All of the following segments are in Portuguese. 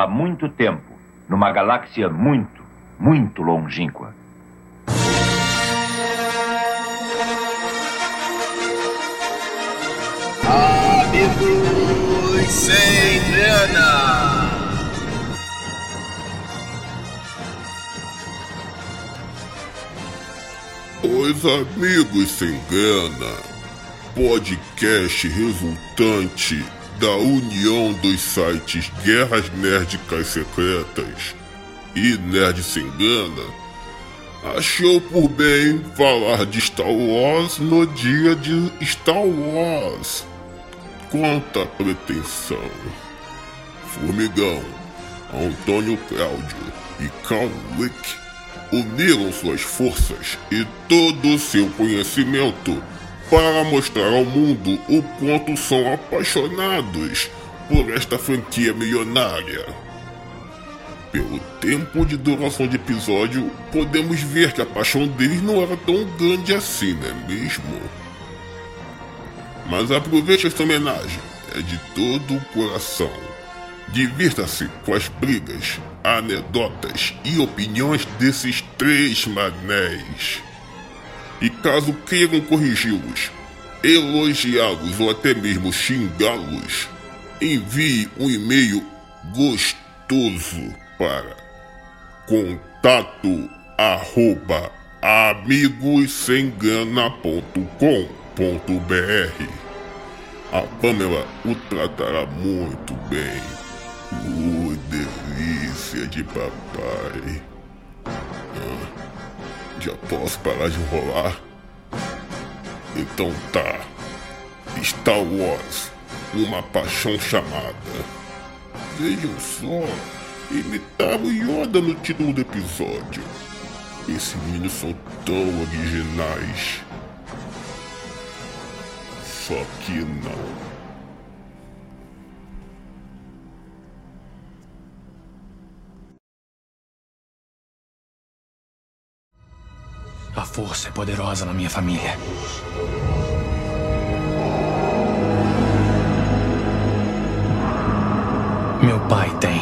há muito tempo, numa galáxia muito, muito longínqua. Amigos sem grana. Os Amigos Sem Grana, podcast resultante da união dos sites Guerras Nerdicas Secretas e Nerd Sem Grana, achou por bem falar de Star Wars no dia de Star Wars. Quanta pretensão! Formigão, Antônio Cláudio e Carl Wick uniram suas forças e todo o seu conhecimento para mostrar ao mundo o quanto são apaixonados por esta franquia milionária. Pelo tempo de duração de episódio, podemos ver que a paixão deles não era tão grande assim, não é mesmo? Mas aproveite esta homenagem, é de todo o coração. Divirta-se com as brigas, anedotas e opiniões desses três manéis. E caso queiram corrigi-los, elogiá-los ou até mesmo xingá-los, envie um e-mail gostoso para contato arroba amigossemgrana.com.br. A Pamela o tratará muito bem. Uh, delícia de papai. Ah, já posso parar de enrolar? Então tá. Star Wars, uma paixão chamada. Vejam só, imitaram Yoda no título do episódio. Esses meninos são tão originais. Só que não. A força é poderosa na minha família. Meu pai tem.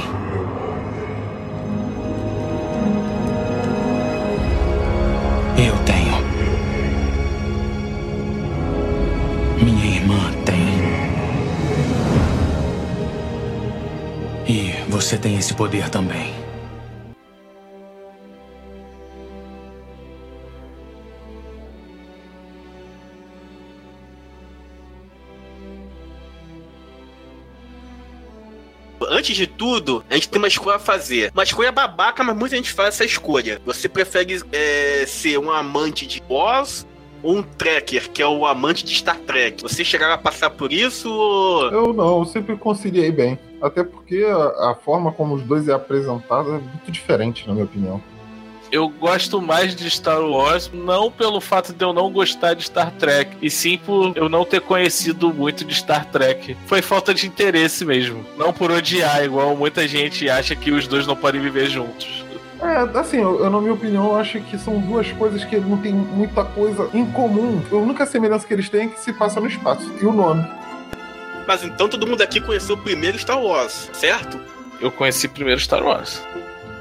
Eu tenho. Minha irmã tem. E você tem esse poder também. Antes de tudo, a gente tem uma escolha a fazer. Uma escolha babaca, mas muita gente faz essa escolha. Você prefere é, ser um amante de ou um tracker, que é o amante de Star Trek? Você chegaram a passar por isso ou... Eu não, eu sempre conciliei bem. Até porque a, a forma como os dois é apresentado é muito diferente, na minha opinião. Eu gosto mais de Star Wars, não pelo fato de eu não gostar de Star Trek, e sim por eu não ter conhecido muito de Star Trek. Foi falta de interesse mesmo. Não por odiar, igual muita gente acha que os dois não podem viver juntos. É, assim, eu, eu, na minha opinião, eu acho que são duas coisas que não tem muita coisa em comum. A única semelhança que eles têm é que se passa no espaço. E o nome. Mas então todo mundo aqui conheceu o primeiro Star Wars, certo? Eu conheci primeiro Star Wars.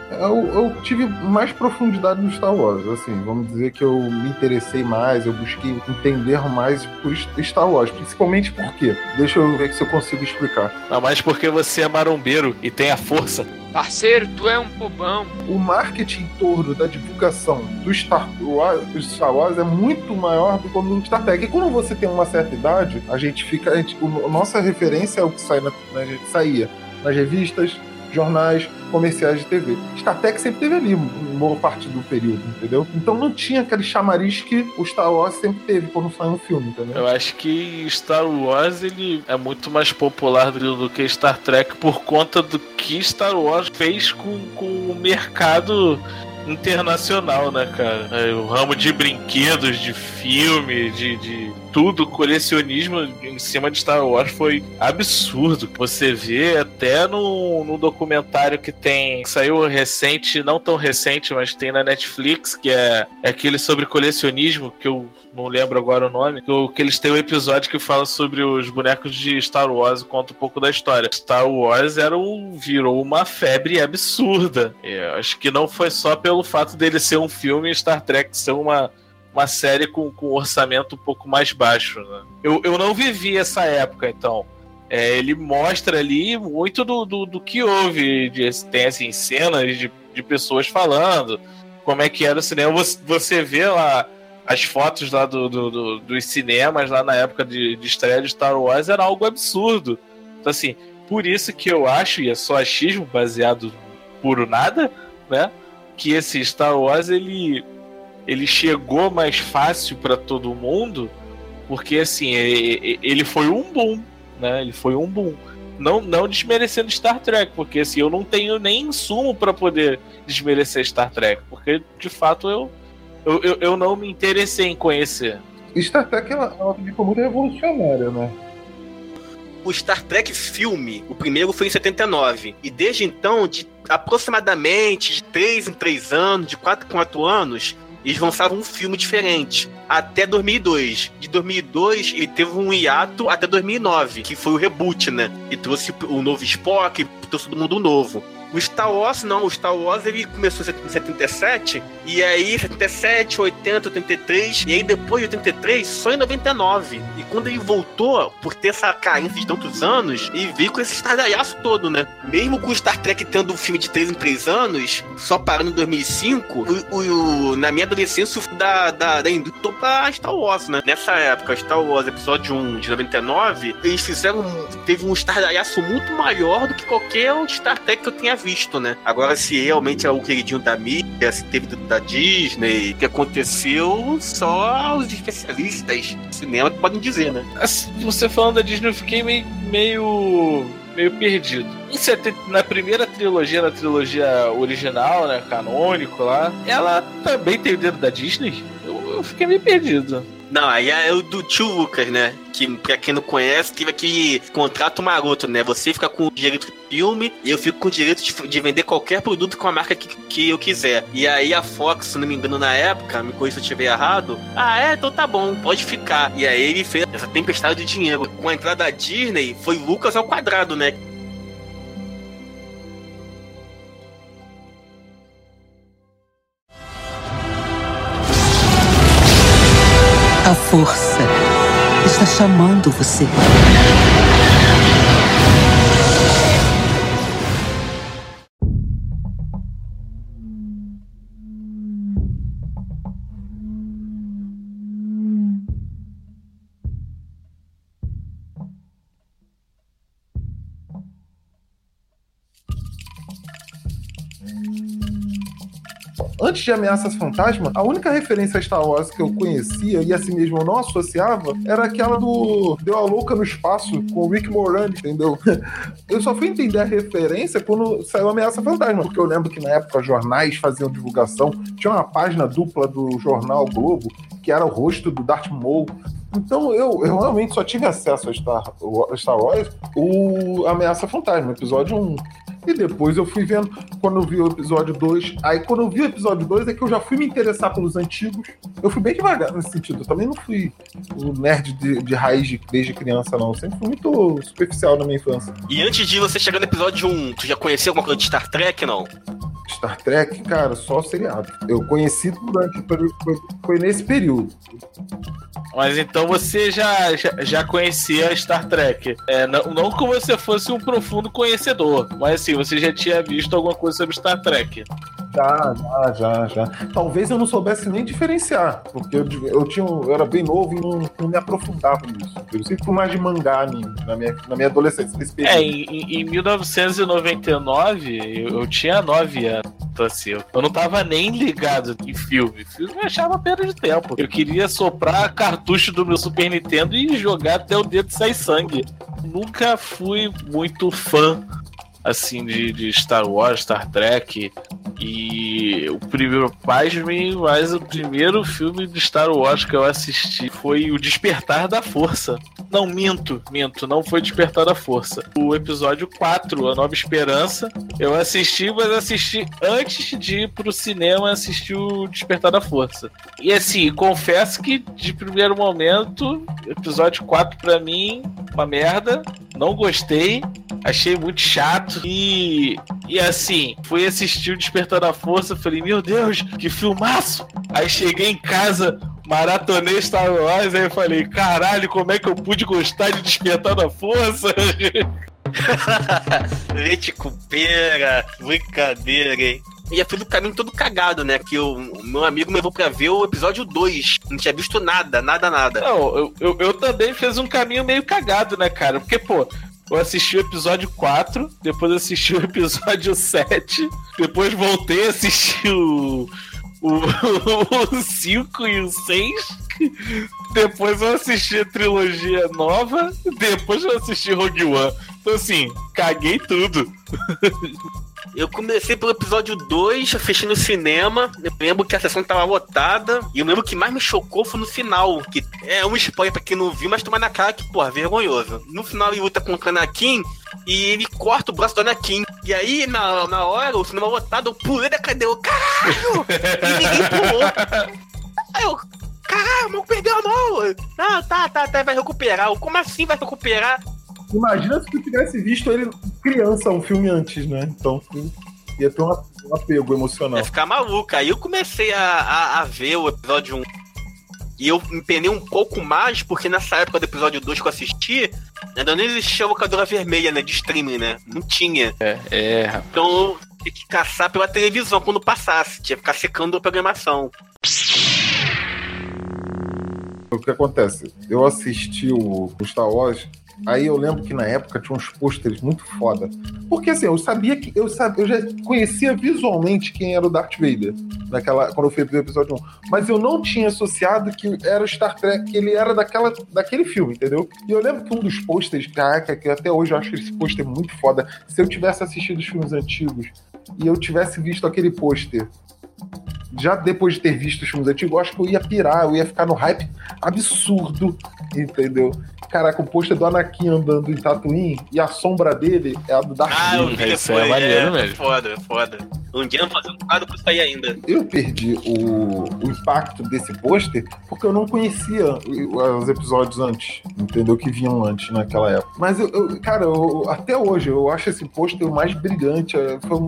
Eu, eu, tive mais profundidade no Star Wars, assim, vamos dizer que eu me interessei mais, eu busquei entender mais por Star Wars, principalmente porque, deixa eu ver se eu consigo explicar. Não, mas porque você é marombeiro e tem a força. Parceiro, tu é um bobão. O marketing em torno da divulgação do Star Wars, do Star Wars é muito maior do que o Star Trek. E quando você tem uma certa idade, a gente fica. A, gente, a nossa referência é o que sai na, na, saía nas revistas, jornais, comerciais de TV. StarTech sempre teve ali, boa parte do período, entendeu? Então não tinha aquele chamariz que o Star Wars sempre teve quando saiu um filme, entendeu? Eu acho que Star Wars ele é muito mais popular do que Star Trek por conta do que Star Wars fez com, com o mercado internacional, né, cara? É, o ramo de brinquedos, de filme, de, de tudo, colecionismo em cima de Star Wars foi absurdo. Você vê até no, no documentário que tem, que saiu recente, não tão recente, mas tem na Netflix, que é, é aquele sobre colecionismo, que eu não lembro agora o nome, que, eles têm um episódio que fala sobre os bonecos de Star Wars e conta um pouco da história. Star Wars era um, virou uma febre absurda. Eu acho que não foi só pelo fato dele ser um filme e Star Trek ser uma uma série com, com um orçamento um pouco mais baixo. Né? Eu, eu não vivi essa época, então. É, ele mostra ali muito do, do, do que houve. De, tem assim, cenas de, de pessoas falando como é que era o cinema. Você, você vê lá as fotos lá do, do, do, dos cinemas lá na época de, de estreia de Star Wars era algo absurdo. Então, assim, por isso que eu acho, e é só achismo baseado por nada, né? Que esse Star Wars ele ele chegou mais fácil para todo mundo, porque assim, ele foi um boom, né? Ele foi um boom. Não, não desmerecendo Star Trek, porque assim, eu não tenho nem insumo para poder desmerecer Star Trek, porque de fato eu, eu, eu, eu não me interessei em conhecer. Star Trek ela, ela ficou muito revolucionária, né? O Star Trek filme, o primeiro foi em 79. E desde então, de aproximadamente de 3 em 3 anos, de 4 em 4 anos, eles lançavam um filme diferente até 2002. De 2002 ele teve um hiato até 2009, que foi o reboot, né? E trouxe o novo Spock, trouxe todo mundo novo. O Star Wars, não. O Star Wars ele começou em 77, e aí 77, 80, 83, e aí depois de 83, só em 99. E quando ele voltou, por ter essa carência de tantos anos, ele veio com esse estardalhaço todo, né? Mesmo com o Star Trek tendo um filme de 3 em 3 anos, só parando em 2005, o, o, na minha adolescência, o da, da, da indústria pra Star Wars, né? Nessa época, Star Wars, episódio 1 de 99, eles fizeram. Teve um estardalhaço muito maior do que qualquer Star Trek que eu tenha visto, né? Agora, se realmente é o queridinho da mídia, se teve da Disney, o que aconteceu, só os especialistas de cinema que podem dizer, né? Assim, você falando da Disney, eu fiquei meio. meio meio perdido. na primeira trilogia, na trilogia original, né, canônico lá, ela também tem o dedo da Disney? Eu, eu fiquei meio perdido. Não, aí é o do tio Lucas, né? Que pra quem não conhece, teve aquele contrato maroto, né? Você fica com o direito de filme eu fico com o direito de, de, vender qualquer produto com a marca que, que eu quiser. E aí a Fox, se não me engano, na época, me corrija se eu estiver errado, ah, é, então tá bom, pode ficar. E aí ele fez essa tempestade de dinheiro. Com a entrada da Disney, foi Lucas ao quadrado, né? A força está chamando você. Antes de Ameaças Fantasma, a única referência a Star Wars que eu conhecia e assim mesmo eu não associava era aquela do Deu a Louca no Espaço com o Rick Moranis, entendeu? Eu só fui entender a referência quando saiu Ameaça Fantasma, porque eu lembro que na época jornais faziam divulgação, tinha uma página dupla do jornal Globo que era o rosto do Darth Maul então eu, eu realmente só tive acesso a Star, Star Wars o Ameaça Fantasma, episódio 1. E depois eu fui vendo, quando eu vi o episódio 2. Aí quando eu vi o episódio 2 é que eu já fui me interessar pelos antigos. Eu fui bem devagar nesse sentido. Eu também não fui o nerd de, de raiz de, desde criança, não. Eu sempre fui muito superficial na minha infância. E antes de você chegar no episódio 1, tu já conhecia alguma coisa de Star Trek, não? Star Trek, cara, só seriado. Eu conheci durante. Foi, foi nesse período. Mas então você já, já, já conhecia Star Trek. É, não, não que você fosse um profundo conhecedor, mas assim, você já tinha visto alguma coisa sobre Star Trek. Já, já, já, já. Talvez eu não soubesse nem diferenciar, porque eu, eu, tinha, eu era bem novo e não, não me aprofundava nisso. Eu sempre fui mais de mangá anime, na minha, na minha adolescência. É, em, em 1999, eu, eu tinha 9 anos. Então, assim, eu não tava nem ligado em filme. Filme eu achava perda de tempo. Eu queria soprar cartucho do meu Super Nintendo e jogar até o dedo sair sangue. Nunca fui muito fã assim de, de Star Wars, Star Trek. E o primeiro, pasmem, mas o primeiro filme de Star Wars que eu assisti foi O Despertar da Força. Não, minto, minto, não foi Despertar da Força. O episódio 4, A Nova Esperança, eu assisti, mas assisti antes de ir pro cinema assistir o Despertar da Força. E assim, confesso que de primeiro momento, episódio 4 pra mim, uma merda, não gostei, achei muito chato e, e assim, fui assistir o Despertar da Força, falei, meu Deus, que filmaço! Aí cheguei em casa, maratonei Star Wars, aí eu falei, caralho, como é que eu pude gostar de Despertar da Força? Leite com pera, brincadeira, hein? E eu fiz o caminho todo cagado, né? Que o meu amigo me levou pra ver o episódio 2. Não tinha visto nada, nada, nada. Não, eu, eu, eu também fiz um caminho meio cagado, né, cara? Porque, pô, eu assisti o episódio 4, depois assisti o episódio 7, depois voltei a assistir o, o, o 5 e o 6. Depois eu assisti a trilogia nova, depois eu assisti Rogue One. Então assim, caguei tudo. Eu comecei pelo episódio 2, assisti no cinema. Eu lembro que a sessão tava lotada. E eu lembro que mais me chocou foi no final. Que é um spoiler pra quem não viu, mas toma na cara que, porra, vergonhoso. No final ele luta contra o Anakin e ele corta o braço do Anakin. E aí, na, na hora, o cinema lotado, eu pulei da cadeira. Caralho! E ninguém pulou. Aí eu, caralho, o maluco perdeu a mão. Ah, tá, tá, tá, vai recuperar. Eu, Como assim vai recuperar? Imagina se tu tivesse visto ele criança um filme antes, né? Então ia ter um um apego emocional. Ia ficar maluca. Aí eu comecei a, a, a ver o episódio 1. E eu me empenei um pouco mais, porque nessa época do episódio 2 que eu assisti, ainda não existia a locadora vermelha, né? De streaming, né? Não tinha. É, é, rapaz. Então eu tinha que caçar pela televisão quando passasse. Tinha que ficar secando a programação. O que acontece? Eu assisti o, o Star Wars, aí eu lembro que na época tinha uns pôsteres muito foda. Porque assim, eu sabia que. Eu, sabia, eu já conhecia visualmente quem era o Darth Vader. Naquela, quando eu fiz o episódio 1. Mas eu não tinha associado que era o Star Trek, que ele era daquela, daquele filme, entendeu? E eu lembro que um dos pôsteres, caraca, que até hoje eu acho esse pôster muito foda. Se eu tivesse assistido os filmes antigos e eu tivesse visto aquele pôster já depois de ter visto os filmes antigos, eu acho que eu ia pirar, eu ia ficar no hype absurdo, entendeu? Caraca, o pôster do Anakin andando em Tatooine e a sombra dele é a do Darth Ah, eu Vader. vi Isso é depois. maneiro é, mesmo. foda, é foda. Um dia um quadro pra aí ainda. Eu perdi o, o impacto desse pôster porque eu não conhecia os episódios antes, entendeu? Que vinham antes naquela época. Mas, eu, eu- cara, eu- até hoje eu acho esse pôster o mais brilhante. é, Foi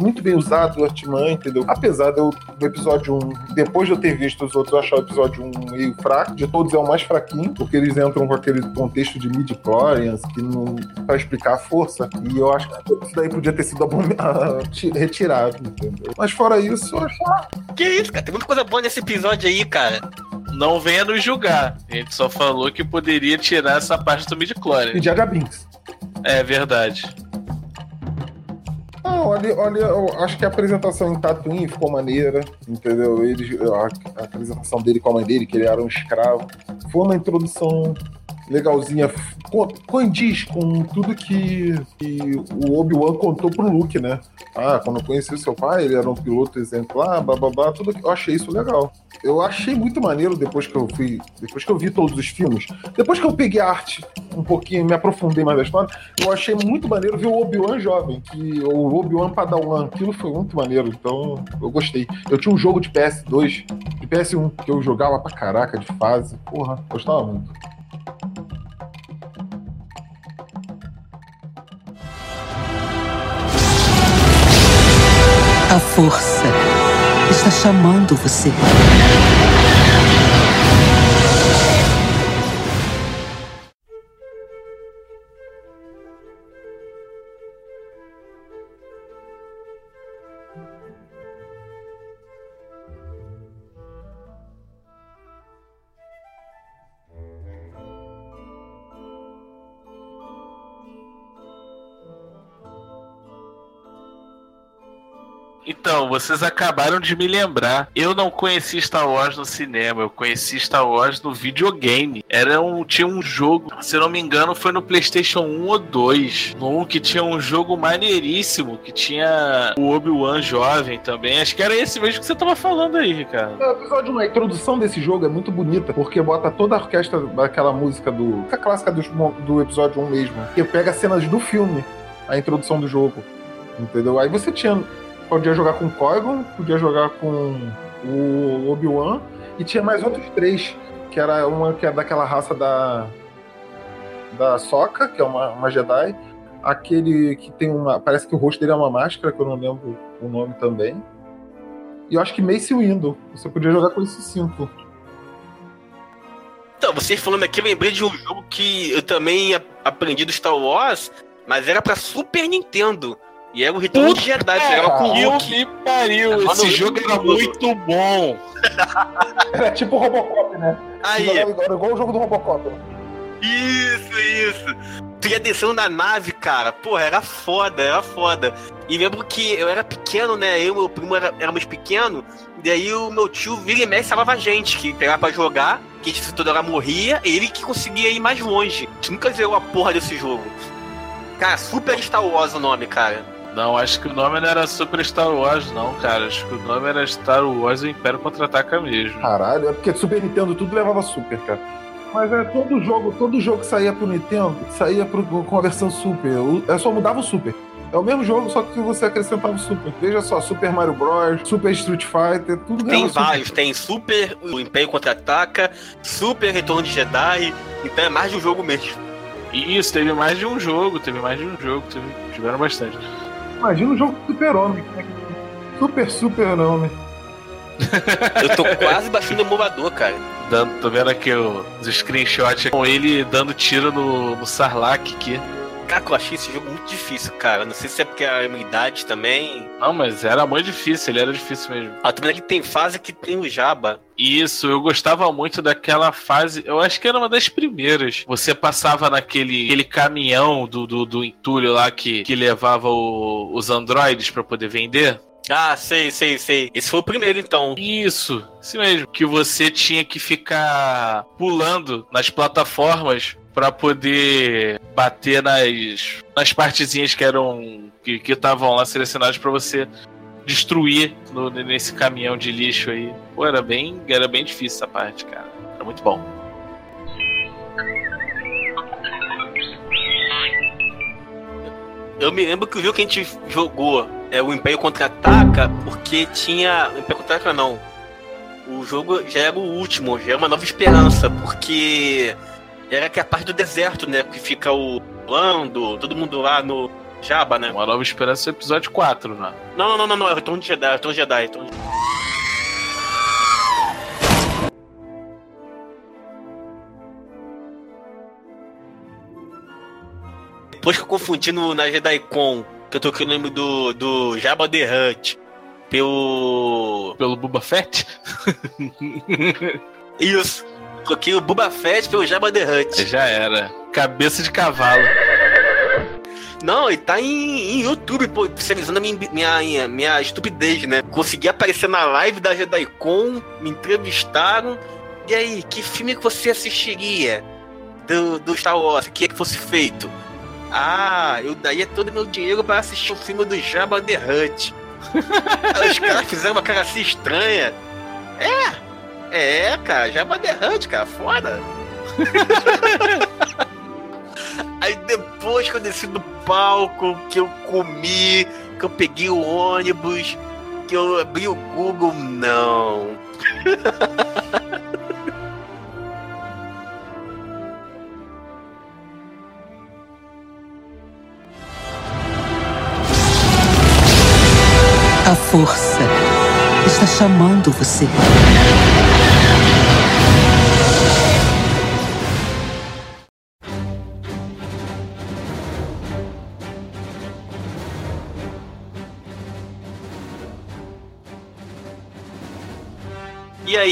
muito bem usado o Artman, entendeu? Apesar eu, do episódio 1, depois de eu ter visto os outros, eu achar o episódio 1 meio fraco. De todos é o mais fraquinho, porque eles entram com aquele contexto de midi-chlorians que não. pra explicar a força. E eu acho que isso daí podia ter sido retirado, entendeu? Mas fora isso, eu acho Que isso, cara? Tem muita coisa boa nesse episódio aí, cara. Não venha nos julgar. A gente só falou que poderia tirar essa parte do E midi-chlorian. de Binks. É verdade. Ah, olha, olha, eu acho que a apresentação em Tatooine ficou maneira, entendeu? Ele, a, a apresentação dele com a mãe dele, que ele era um escravo, foi uma introdução legalzinha, co- condiz com tudo que, que o Obi-Wan contou pro Luke, né? Ah, quando eu conheci seu pai, ele era um piloto exemplar, bababá, tudo eu achei isso legal. Eu achei muito maneiro depois que eu fui, depois que eu vi todos os filmes, depois que eu peguei a arte um pouquinho, me aprofundei mais na história, eu achei muito maneiro ver o Obi-Wan jovem, que o Obi-Wan Padawan, aquilo foi muito maneiro, então eu gostei. Eu tinha um jogo de PS2, de PS1, que eu jogava pra caraca de fase, porra, gostava muito. A força está chamando você. Então, vocês acabaram de me lembrar. Eu não conheci Star Wars no cinema, eu conheci Star Wars no videogame. Era um, tinha um jogo, se não me engano, foi no PlayStation 1 ou 2. No 1 que tinha um jogo maneiríssimo, que tinha o Obi-Wan jovem também. Acho que era esse mesmo que você tava falando aí, Ricardo. O episódio 1, a introdução desse jogo é muito bonita, porque bota toda a orquestra daquela música do. a clássica do, do episódio 1 mesmo. Que pega cenas do filme, a introdução do jogo. Entendeu? Aí você tinha podia jogar com Qui-Gon, podia jogar com o Obi-Wan e tinha mais outros três, que era uma que é daquela raça da da Soca, que é uma, uma Jedi, aquele que tem uma, parece que o rosto dele é uma máscara, que eu não lembro o nome também. E eu acho que Mace Windu, você podia jogar com esses cinco. Então, vocês falando aqui, eu lembrei de um jogo que eu também aprendi do Star Wars, mas era para Super Nintendo. E era o Retorno de Jedi, você jogava com o Luke. Que pariu, esse jogo era muito bom. Era tipo Robocop, né? Aí. Era igual o jogo do Robocop. Isso, isso. Tu ia descendo na nave, cara. Porra, era foda, era foda. E lembro que eu era pequeno, né? Eu e meu primo era, éramos pequenos. E aí o meu tio vira e mexe salvava a gente, que pegava pra jogar, que a gente toda hora morria, e ele que conseguia ir mais longe. A gente nunca zerou a porra desse jogo. Cara, Super Star Wars o nome, cara. Não, acho que o nome não era Super Star Wars, não, cara. Acho que o nome era Star Wars e o Império Contra-Ataca mesmo. Caralho, é porque Super Nintendo tudo levava Super, cara. Mas é todo jogo, todo jogo que saía pro Nintendo, saía pro, com a versão Super. É só mudava o Super. É o mesmo jogo, só que você acrescentava o Super. Veja só, Super Mario Bros, Super Street Fighter, tudo Tem vários, Super. tem Super, o Império Contra-Ataca, Super Retorno de Jedi, então é mais de um jogo mesmo. Isso, teve mais de um jogo, teve mais de um jogo, teve, tiveram bastante. Imagina um jogo super-homem. Super, super-homem. Eu tô quase baixando o emulador, cara. Dando, tô vendo aqui os screenshots com ele dando tiro no, no Sarlacc aqui. Cara, eu achei esse jogo muito difícil, cara. Não sei se é porque a minha idade também. Não, mas era muito difícil, ele era difícil mesmo. Ah, também que tem fase que tem o Jabba. Isso, eu gostava muito daquela fase. Eu acho que era uma das primeiras. Você passava naquele aquele caminhão do, do, do entulho lá que, que levava o, os androides para poder vender. Ah, sei, sei, sei. Esse foi o primeiro, então. Isso, isso mesmo. Que você tinha que ficar pulando nas plataformas para poder bater nas, nas partezinhas que eram que estavam lá selecionadas para você destruir no, nesse caminhão de lixo aí. Pô, era bem, era bem difícil essa parte, cara. Era muito bom. Eu me lembro que o jogo que a gente jogou é o Império Contra-Ataca, porque tinha. O Império Contra-Ataca não. O jogo já era o último, já era uma nova esperança, porque era que a parte do deserto, né? Que fica o Lando, todo mundo lá no Jabba, né? Uma nova esperança é o episódio 4, né? Não, não, não, não, não. É o de Jedi, é de Jedi, Retorno de Jedi. Depois que eu confundi no, na JediCon, que eu tô aqui no nome do, do Jabba the Hutt, pelo. Pelo Boba Fett? Isso. Troquei o Boba Fett pelo Jabba the Hutt. Já era. Cabeça de cavalo. Não, ele tá em, em YouTube, pô, especializando a minha, minha, minha estupidez, né? Consegui aparecer na live da JediCon, me entrevistaram. E aí, que filme que você assistiria do, do Star Wars? Que é que fosse feito? Ah, eu daria todo meu dinheiro para assistir o filme do Jabba the Hutt. Os caras fizeram uma cara assim estranha. É, é, cara, Jabba the Hutt, cara, foda. Aí depois que eu desci do palco, que eu comi, que eu peguei o ônibus, que eu abri o Google, não. A força está chamando você.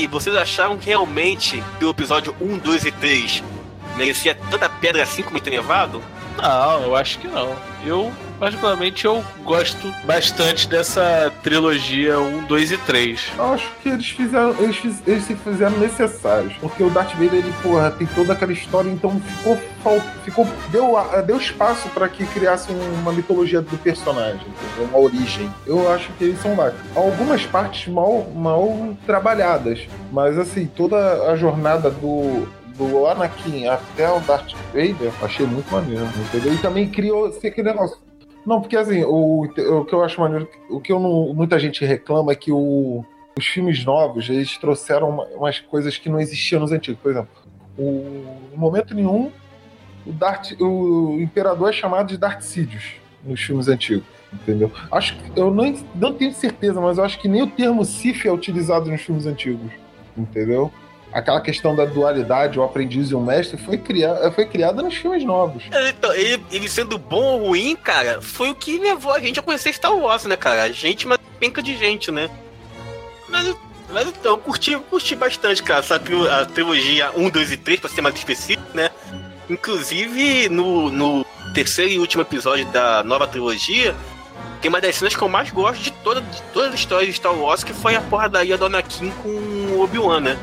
Aí, vocês acharam realmente que o episódio 1, 2 e 3 merecia tanta pedra assim como tem levado? Não, eu acho que não. Eu, particularmente, eu gosto bastante dessa trilogia 1, 2 e 3. Eu acho que eles fizeram. Eles, fiz- eles se fizeram necessários. Porque o Darth Vader, ele, porra, tem toda aquela história, então ficou. ficou deu, deu espaço pra que criasse uma mitologia do personagem, uma origem. Eu acho que eles são lá. Algumas partes mal, mal trabalhadas. Mas assim, toda a jornada do. Do Anakin até o Darth Vader, achei muito maneiro, entendeu? E também criou esse aquele negócio. Não, porque assim, o, o que eu acho maneiro, o que eu não, muita gente reclama é que o, os filmes novos, eles trouxeram uma- umas coisas que não existiam nos antigos. Por exemplo, o, em momento nenhum, o, Darth, o Imperador é chamado de Darth Sidious nos filmes antigos, entendeu? Acho eu não, não tenho certeza, mas eu acho que nem o termo Sith é utilizado nos filmes antigos, entendeu? Aquela questão da dualidade, o aprendiz e o mestre, foi, criada foi criada nos filmes novos. Então, ele, ele sendo bom ou ruim, cara, foi o que levou a gente a conhecer Star Wars, né, cara? A gente, uma penca de gente, né? Mas, mas então, curti, curti bastante, cara, tri- a trilogia 1, 2 e 3, pra ser mais específico, né? Inclusive, no, no terceiro e último episódio da nova trilogia, tem uma das cenas que eu mais gosto de toda, de toda a história de Star Wars, que foi a porradaria do Anakin com o Obi-Wan, né?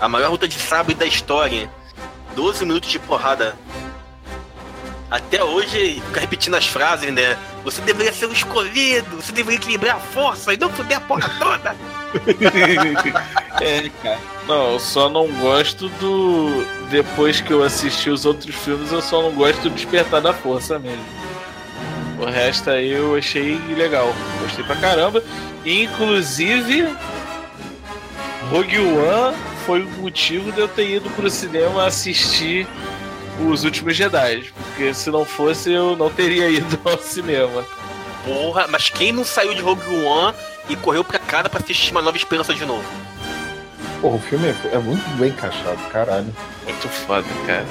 A maior luta de sabre da história. 12 minutos de porrada. Até hoje, fica repetindo as frases, né? Você deveria ser o escolhido, você deveria equilibrar a força e não foder a porra toda. É, cara. Não, eu só não gosto do. Depois que eu assisti os outros filmes, eu só não gosto do Despertar da Força mesmo. O resto aí eu achei legal. Gostei pra caramba. Inclusive, Rogue One foi o motivo de eu ter ido pro cinema assistir os últimos Jedi. Porque se não fosse, eu não teria ido ao cinema. Porra, mas quem não saiu de Rogue One e correu pra cara pra assistir uma nova esperança de novo? Porra, o filme é, é muito bem encaixado, caralho. Muito foda, cara.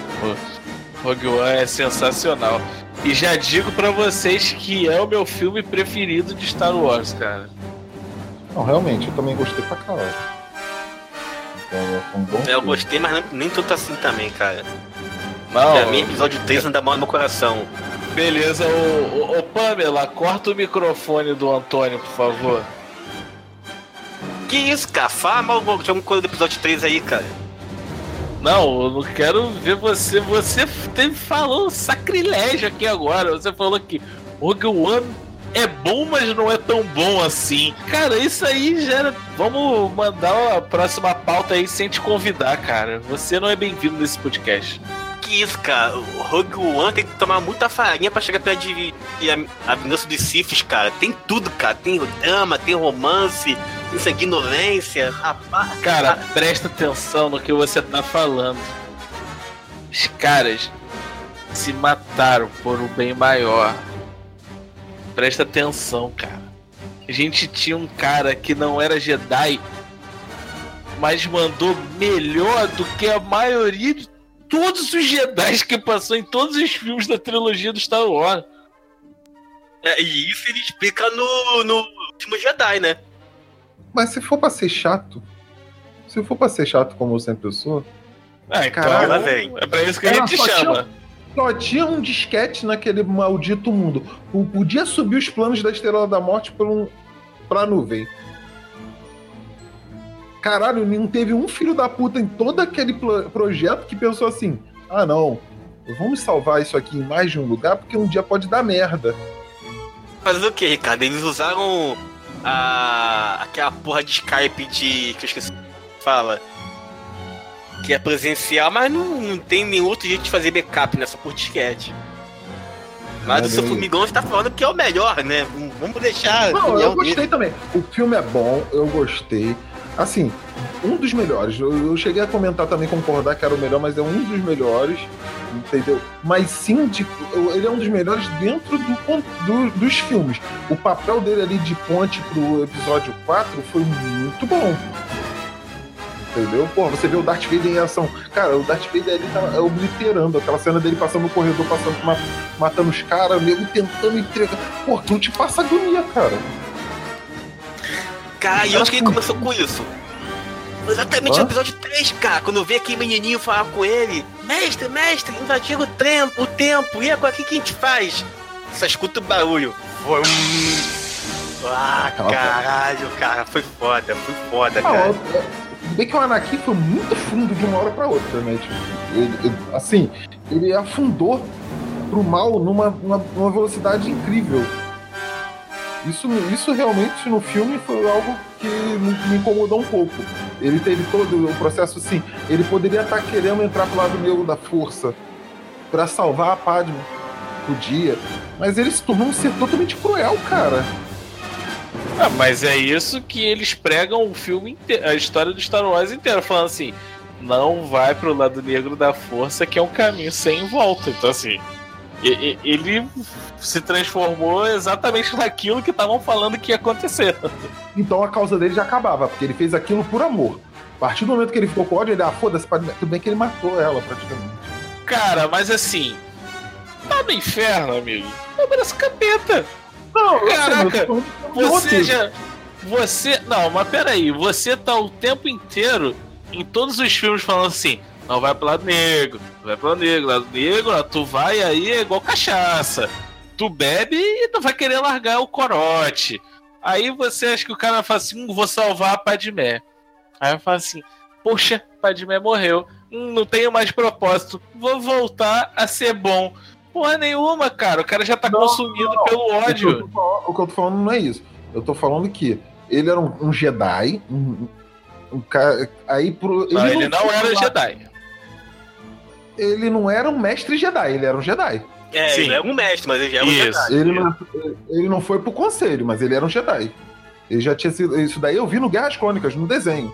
Rogue One é sensacional. E já digo pra vocês que é o meu filme preferido de Star Wars, cara. Não, realmente, eu também gostei pra caralho. É, Eu gostei, mas nem, tanto assim também, cara. Não, pra mim, episódio 3 ainda mora no meu coração. beleza. Ô, ô, ô, Pamela, corta o microfone do Antônio, por favor. Que isso, cara? Fala mal alguma coisa do episódio 3 aí, cara. Não, eu não quero ver você. Você te- falou sacrilégio aqui agora. Você falou que Rogue One é bom, mas não é tão bom assim. Cara, isso aí já era. Vamos mandar a próxima pauta aí sem te convidar, cara. Você não é bem-vindo nesse podcast. Que isso, cara? O Rogue One tem que tomar muita farinha pra chegar perto de, de a, a vingança dos Siths, cara. Tem tudo, cara. Tem drama, tem romance, tem sanguinolência. Rapaz. Cara, presta atenção no que você tá falando. Os caras se mataram por um bem maior. Presta atenção, cara. A gente tinha um cara que não era Jedi, mas mandou melhor do que a maioria de todos os Jedi que passou em todos os filmes da trilogia do Star Wars. É, e isso ele explica no, no último Jedi, né? Mas se for pra ser chato, se for pra ser chato como eu sempre sou, Ah, então Caralho, vem. é pra isso que a gente tinha- chama. Só tinha um disquete naquele maldito mundo. O- Podia subir os planos da Estrela da Morte por um, pra nuvem. Caralho, não teve um filho da puta em todo aquele projeto que pensou assim: ah, não, vamos salvar isso aqui em mais de um lugar porque um dia pode dar merda. Fazer o que, Ricardo? Eles usaram a. aquela porra de Skype de. que eu esqueci. Fala. Que é presencial, mas não, não tem nenhum outro jeito de fazer backup nessa porra de disquete. Mas o seu formigão está falando que é o melhor, né? Vamos deixar. Não, eu gostei dele. também. O filme é bom, eu gostei. Assim, um dos melhores. Eu, eu cheguei a comentar também, concordar que era o melhor, mas é um dos melhores, entendeu? Mas sim, de- ele é um dos melhores dentro do, do- dos filmes. O papel dele ali de ponte pro episódio 4 foi muito bom. Entendeu? Pô, você vê o Darth Vader em ação. Cara, o Darth Vader ali tá obliterando. Aquela cena dele passando no corredor, passando, ma- matando os caras, o nego tentando entregar. Pô, não te passa agonia, cara. Cara, e onde que ele começou com isso? Exatamente Hã? no episódio 3, cara, quando eu vi aquele menininho falar com ele, mestre, mestre, invadiram o, trem, o tempo, e agora o que, que a gente faz? Só escuta o barulho. Foi um... Ah, caralho, cara, foi foda, foi foda, Ah, cara. Tudo bem que o Anakin foi muito fundo de uma hora pra outra, né? Tipo, ele- ele- assim, ele afundou pro mal numa, numa, numa velocidade incrível. Isso, isso realmente no filme foi algo que me, incomodou um pouco. Ele teve todo o processo assim. Ele poderia estar querendo entrar pro lado negro da força pra salvar a Padme. Podia. Mas ele se tornou um ser totalmente cruel, cara. Ah, mas é isso que eles pregam o filme inteiro, a história do Star Wars inteira, falando assim: não vai pro lado negro da força, que é um caminho sem volta. Então, assim, ele se transformou exatamente naquilo que estavam falando que ia acontecer. Então a causa dele já acabava, porque ele fez aquilo por amor. A partir do momento que ele ficou com ódio, ele, ah, foda-se, tudo bem que ele matou ela praticamente. Cara, mas assim, tá no inferno, amigo. Abraço capeta. Não, sei, Caraca, falando de Você roteiro. já. Você. Não, mas peraí, você tá o tempo inteiro em todos os filmes falando assim. Não vai pro lado negro, vai pro lado negro, lado negro, tu vai aí é igual cachaça. Tu bebe e tu vai querer largar o corote. Aí você acha que o cara fala assim: hum, vou salvar a Padmé. Aí eu falo assim: poxa, Padmé morreu. Hum, não tenho mais propósito. Vou voltar a ser bom. Porra nenhuma, cara. O cara já tá Não, consumido não. pelo O que, eu ódio. tô falando, o que eu tô falando não é isso. Eu tô falando que ele era um, um Jedi. Um, um cara. Aí pro. Não, ele não foi era lá- Jedi. Ele não era um mestre Jedi, ele era um Jedi. É, Sim. ele é um mestre, mas ele já é um Isso. Jedi. Ele não, ele não foi pro conselho, mas ele era um Jedi. Ele já tinha sido. Isso daí eu vi no Guerras Crônicas, no desenho.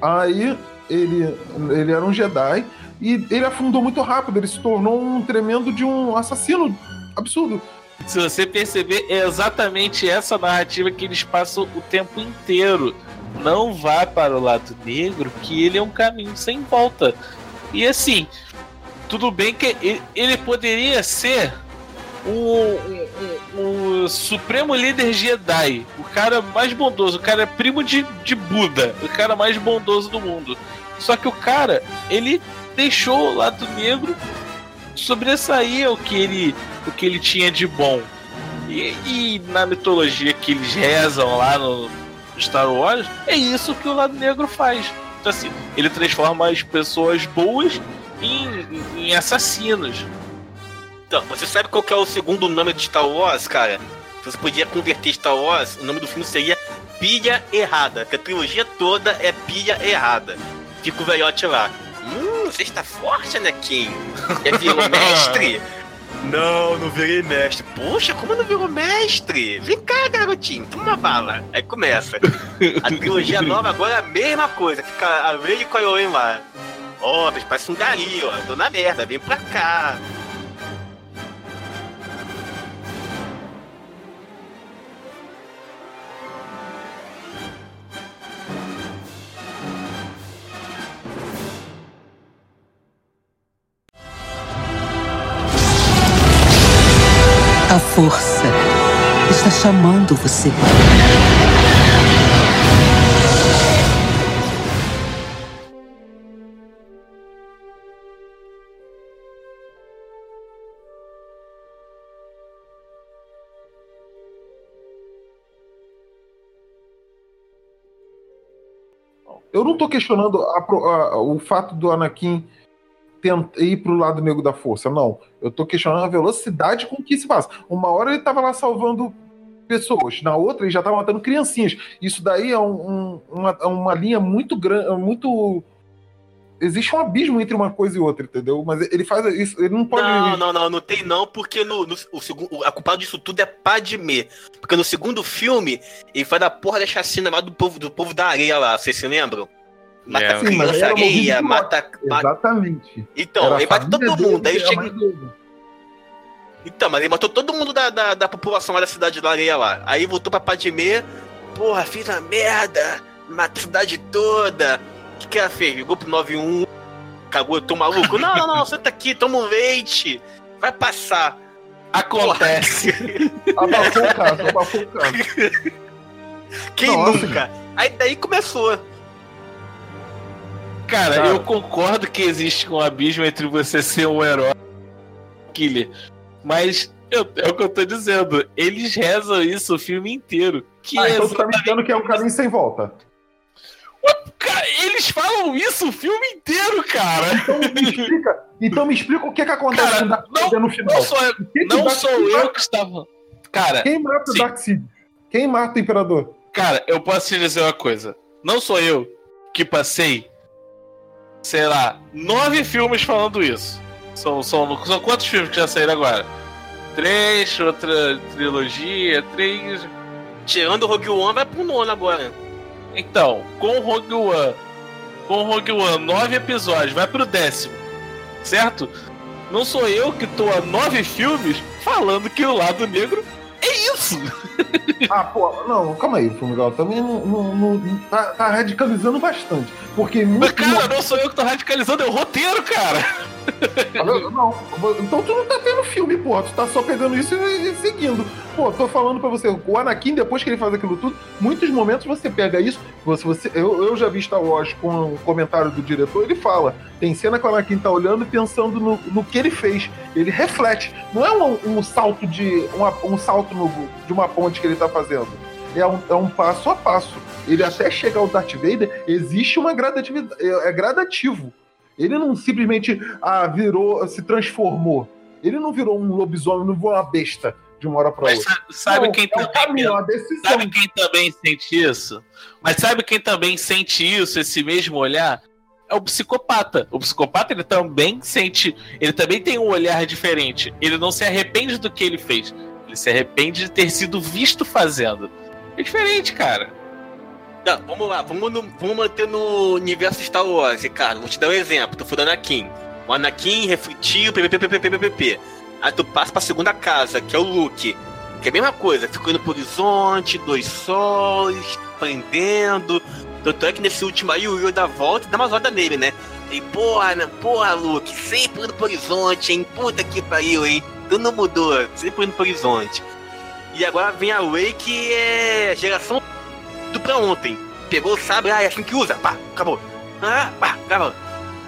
Aí ele, ele era um Jedi e ele afundou muito rápido. Ele se tornou um tremendo de um assassino absurdo. Se você perceber, é exatamente essa narrativa que eles passam o tempo inteiro. Não vá para o lado negro, que ele é um caminho sem volta. E assim, tudo bem que ele, poderia ser o, o- o- o supremo líder Jedi, o cara mais bondoso, o cara é primo de, de Buda, o cara mais bondoso do mundo. Só que o cara, ele deixou o lado negro sobressair o que ele, o que ele tinha de bom. E, e na mitologia que eles rezam lá no Star Wars, é isso que o lado negro faz. Então, assim, ele transforma as pessoas boas em, em- assassinos. Então, você sabe qual é o segundo nome de Star Wars, cara? Se você podia converter Star Wars, o nome do filme seria Pilha Errada, a trilogia toda é Pilha Errada. Fica o velhote lá. Você está forte, Anakin. É virou mestre? Não, não virei mestre. Poxa, como não virou mestre? Vem cá, garotinho, toma uma bala. Aí começa. A trilogia nova agora é a mesma coisa. Fica a Rey e Ren lá. Ó, oh, parece um gari, ó. Tô na merda, vem pra cá. Chamando você. Eu não tô questionando a a- o fato do Anakin tent- ir pro lado negro da força, não. Eu tô questionando a velocidade com que se passa. Uma hora ele tava lá salvando pessoas, na outra ele já tava matando criancinhas. Isso daí é um- um- uma, é uma linha muito grande, muito. Existe um abismo entre uma coisa e outra, entendeu? Mas ele faz isso, ele não pode. Não, não, não, não tem não, porque no, no- o segundo, a culpada disso tudo é Padme. Porque no segundo filme, ele faz da porra da chacina lá do povo, do povo da areia lá, vocês se lembram? Mata É. Sim, mas criança areia, mata. mata- Exatamente. Então, Era a ele mata todo mundo. Aí chega. Então, mas ele matou todo mundo da, da, da população lá da cidade da areia lá. Aí voltou pra Padme, porra, fiz a merda, matou a cidade toda. O que, que ela fez? Ligou pro 91, cagou, eu tô maluco? Não, não, não, senta aqui, toma um leite, vai passar. Acontece. Abafou o caso, abafou o caso. Quem Nossa, nunca? Aí daí começou. Cara, eu concordo que existe um abismo entre você ser um herói e um killer. Mas eu- é o que eu tô dizendo. Eles rezam isso o filme inteiro. Que Ah, é então tu tá me dizendo que é um caminho sem volta. Cara, eles falam isso o filme inteiro, cara. Então me explica, então me explica o que que acontece Cara, o não- no final. Não sou, O que que o não Dark sou eu que estava. Cara, Quem mata o Sim. Dark Sidious? Quem mata o Imperador? Cara, eu posso te dizer uma coisa. Não sou eu que passei, sei lá, nove filmes falando isso. São, são, são quantos filmes que já saíram agora? Três, outra trilogia, três. Tirando o Rogue One, vai pro nono agora. Então, com Rogue One, com Rogue One, nove episódios, vai pro décimo, certo? Não sou eu que tô há nove filmes falando que o lado negro é isso. Ah, pô, não, calma aí, Fumigal. Também não, não- não- tá, tá radicalizando bastante. Porque Mas, cara, não sou eu que tô radicalizando, é o roteiro, cara. Então tu não tá tendo filme, porra. Tu tá só pegando isso e, e seguindo. Pô, tô falando pra você, o Anakin, depois que ele faz aquilo tudo, muitos momentos você pega isso. Você, você, eu, eu já vi Star Wars com um comentário do diretor, ele fala. Tem cena que o Anakin tá olhando e pensando no, no que ele fez. Ele reflete. Não é um, um salto de. uma- um salto no- de uma ponte que ele tá fazendo. É um, é um passo a passo. Ele até chegar ao Darth Vader, existe uma gradatividade. É, é gradativo. Ele não simplesmente ah, virou, se transformou. Ele não virou um lobisomem, não virou uma besta de uma hora pra Mas outra. sa- sabe Não, quem é um também caminho. Sabe quem também sente isso? Mas sabe quem também sente isso, esse mesmo olhar? É o psicopata. O psicopata ele também sente, ele também tem um olhar diferente. Ele não se arrepende do que ele fez. Ele se arrepende de ter sido visto fazendo. É diferente, cara. Tá, vamos lá, vamos, no- vamos manter no universo Star Wars, Ricardo. Vou te dar um exemplo. Tu foi do Anakin. O Anakin refletiu, ppp. Aí tu passa pra segunda casa, que é o Luke. Que é a mesma coisa, ficou indo pro horizonte, dois sóis, prendendo. Tanto é que nesse último aí o Yoda volta e dá uma zoada nele, né? E porra, né? porra, Luke, sempre indo pro horizonte, hein? Puta que pariu, hein? Tu não mudou, sempre indo pro horizonte. E agora vem a Rey que é geração do pra ontem. Pegou o sabre, ah, é assim que usa, pá, acabou. Ah, pá, acabou.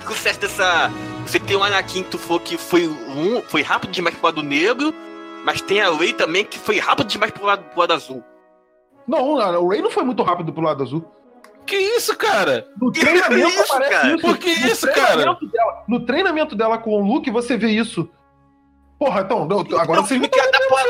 O sucesso dessa. Você tem um Anakin que tu falou que foi, um, foi rápido demais pro lado negro, mas tem a Rey também que foi rápido demais pro lado, pro lado azul. Não, o Rey não foi muito rápido pro lado azul. Que isso, cara? No Que treinamento isso, aparece cara? isso. Por que No isso, treinamento Dela, no treinamento dela com o Luke, você vê isso. Porra, então, não, agora Então, vocês não que é da porra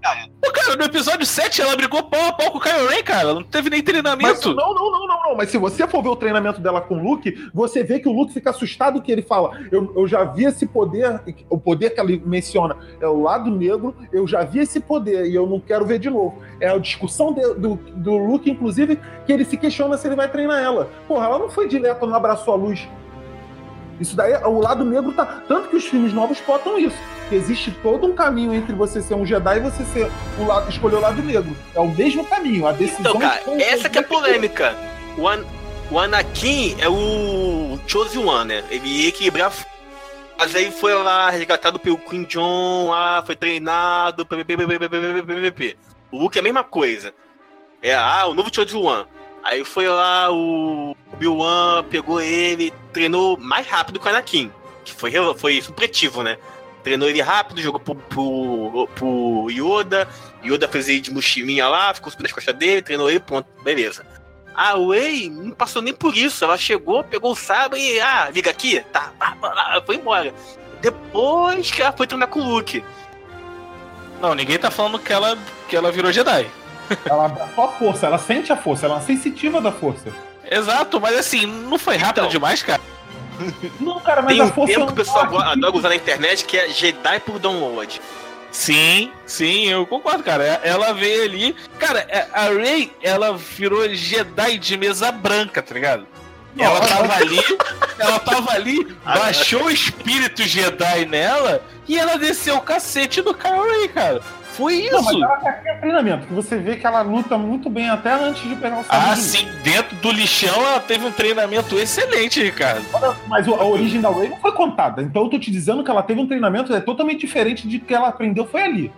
cara. Pô, cara, no episódio 7 ela brigou pau a pau com o Kylo Ren, cara. Não teve nem Mas, treinamento. não, não, não, não, não. Mas se você for ver o treinamento dela com o Luke, você vê que o Luke fica assustado que ele fala. Eu, eu já vi esse poder, o poder que ele menciona é o lado negro, eu já vi esse poder e eu não quero ver de novo. É a discussão de- do, do Luke, inclusive, que ele se questiona se ele vai treinar ela. Porra, ela não foi direto, não abraçou a luz. Isso daí, o lado negro tá. Tanto que os filmes novos botam isso. Que existe todo um caminho entre você ser um Jedi e você ser o lado, escolher o lado negro. É o mesmo caminho. A decisão Então, cara, foi- essa que é a polêmica. O, An o Anakin é o Chosen One, né? Ele ia equilibrar. Mas aí foi lá resgatado pelo Queen John, ah, foi treinado. O Luke é a mesma coisa. É, ah, o novo Chosen One. Aí foi lá, o Obi-Wan pegou ele, treinou mais rápido que o Anakin. Que foi, foi supletivo, né? Treinou ele rápido, jogou pro, pro, pro Yoda. Yoda fez ele de mochilinha lá, ficou subindo as costas dele, treinou ele, pronto, beleza. A Wei não passou nem por isso. Ela chegou, pegou o sabre e, ah, liga aqui, tá, foi embora. Depois que ela foi treinar com o Luke. Não, ninguém tá falando que ela, que ela virou Jedi. Ela abraçou a força, ela sente a força, ela é uma sensitiva da força. Exato, mas assim, não foi rápido Então. demais, cara. Não, cara, mas Tem a um força. termo é que o pessoal adora usar na internet que é Jedi por download. Sim, sim, eu concordo, cara. Ela veio ali. Cara, é- a Rey, ela virou Jedi de mesa branca, tá ligado? Ela tava ali, ela tava ali, baixou o espírito Jedi nela e ela desceu o cacete do Kylo Ren, cara. Foi Não, mas isso. ela quer treinamento, que você vê que ela luta muito bem até antes de pegar o sabre. Ah, sim, dentro do lixão ela teve um treinamento excelente, Ricardo. Mas a origem da Rey não foi contada. Então eu tô te dizendo que ela teve um treinamento é totalmente diferente de que ela aprendeu foi ali.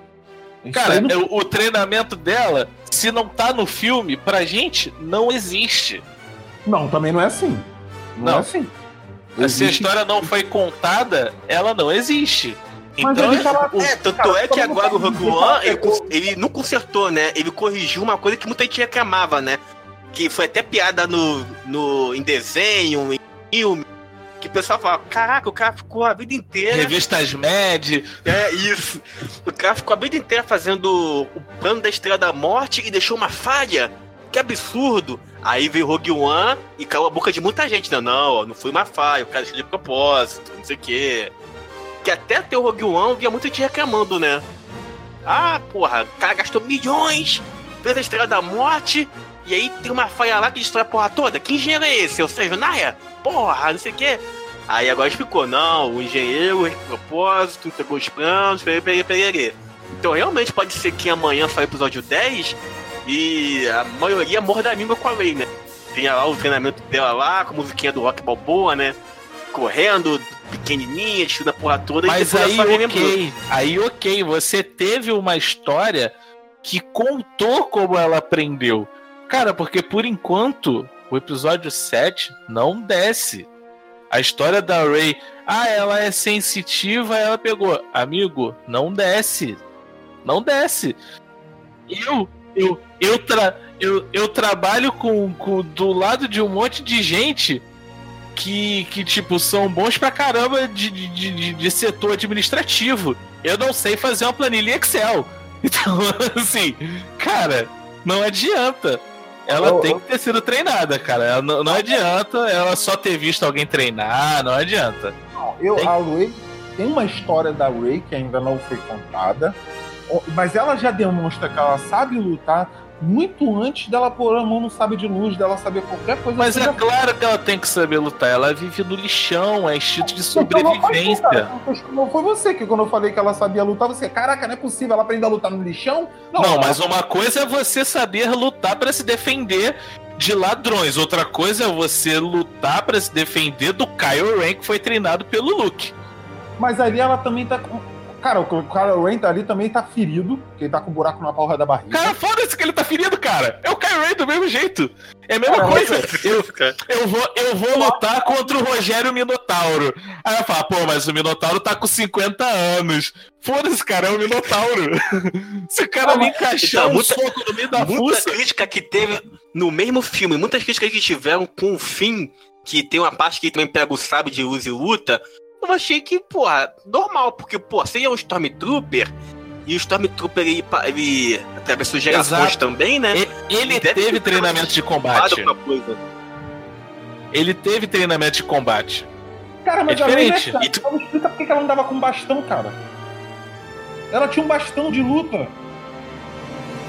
Isso Cara, não- é o, treinamento dela, se não tá no filme, pra gente, não existe. Não, também não é assim. Não, Não. é assim. Se a Existe- história não foi contada, ela não existe. Então, É, tanto Cara, é que agora o Rogue One, ele, ele não consertou, né? Ele corrigiu uma coisa que muita gente reclamava, né? Que foi até piada no, no, em desenho, em filme, que o pessoal fala, caraca, o cara ficou a vida inteira... revistas Mad, É, isso. O cara ficou a vida inteira fazendo o plano da Estrela da Morte e deixou uma falha. Que absurdo. Aí veio Rogue One e caiu a boca de muita gente. Não, não, ó, não foi uma falha, o cara fez de propósito, não sei o quê. Que até ter o Rogue One, via muita gente reclamando, né? Ah, porra, o cara gastou milhões, fez a Estrela da Morte, e aí tem uma falha lá que destrói a porra toda. Que engenheiro é esse? É o Sérgio Naia? Porra, não sei o quê. Aí agora explicou, não, o engenheiro, de propósito, entregou os planos, perê, perê, perê. Então realmente pode ser que amanhã saia o episódio 10 e a maioria morra da língua com a lei, né? Tem lá o treinamento dela lá, com a musiquinha do Rock Balboa, né? Correndo, pequenininha, destruindo a porra toda Mas depois aí ok, aí ok, você teve uma história que contou como ela aprendeu. Cara, porque por enquanto o episódio 7 não desce. A história da Ray, ah, ela é sensitiva, ela pegou. Amigo, não desce. Não desce. Eu, eu, eu, tra, eu, eu trabalho com, com do lado de um monte de gente que, que tipo, são bons pra caramba de, de, de, de setor administrativo. Eu não sei fazer uma planilha em Excel. Então, assim, cara, não adianta. Ela Eu- tem que ter sido treinada, cara. Ela não, não adianta ela só ter visto alguém treinar, não adianta. Eu, Tem- a Ray tem uma história da Ray que ainda não foi contada, mas ela já demonstra que ela sabe lutar muito antes dela pôr a mão no sabre de luz, dela saber qualquer coisa. Mas é claro que ela tem que saber lutar. Ela vive no lixão, é instinto de Então não sobrevivência. Não foi você que quando eu falei que ela sabia lutar, você, caraca, não é possível, ela aprendeu a lutar no lixão? Não, ela- mas uma coisa é você saber lutar pra se defender de ladrões. Outra coisa é você lutar pra se defender do Kylo Ren que foi treinado pelo Luke. Mas ali ela também tá com. Cara, o Kylo Ren tá ali também tá ferido, porque ele tá com um buraco na porra da barriga. Cara, foda-se que ele tá ferido, cara. É o Kylo Ren do mesmo jeito. É a mesma Cara, coisa. Eu, eu, vou, eu vou lutar contra o Rogério Minotauro. Aí ela fala, pô, mas o Minotauro tá com 50 anos. Foda-se, cara, é o Minotauro. Se o cara me encaixar Então, um muita- soco no meio da Muita fuça. crítica que teve no mesmo filme, muitas críticas que tiveram com o fim, que tem uma parte que também pega o sabre de luz e luta, eu achei que, porra, normal, porque, pô, você é um Stormtrooper, e o Stormtrooper ele, ele atravessou gerações Exato. também, né? Ele Deve teve treinamento de combate. Ele teve treinamento de combate. Cara, mas É a Ray diferente. não é E tu- Ela explica por que ela andava com bastão, cara. Ela tinha um bastão de luta.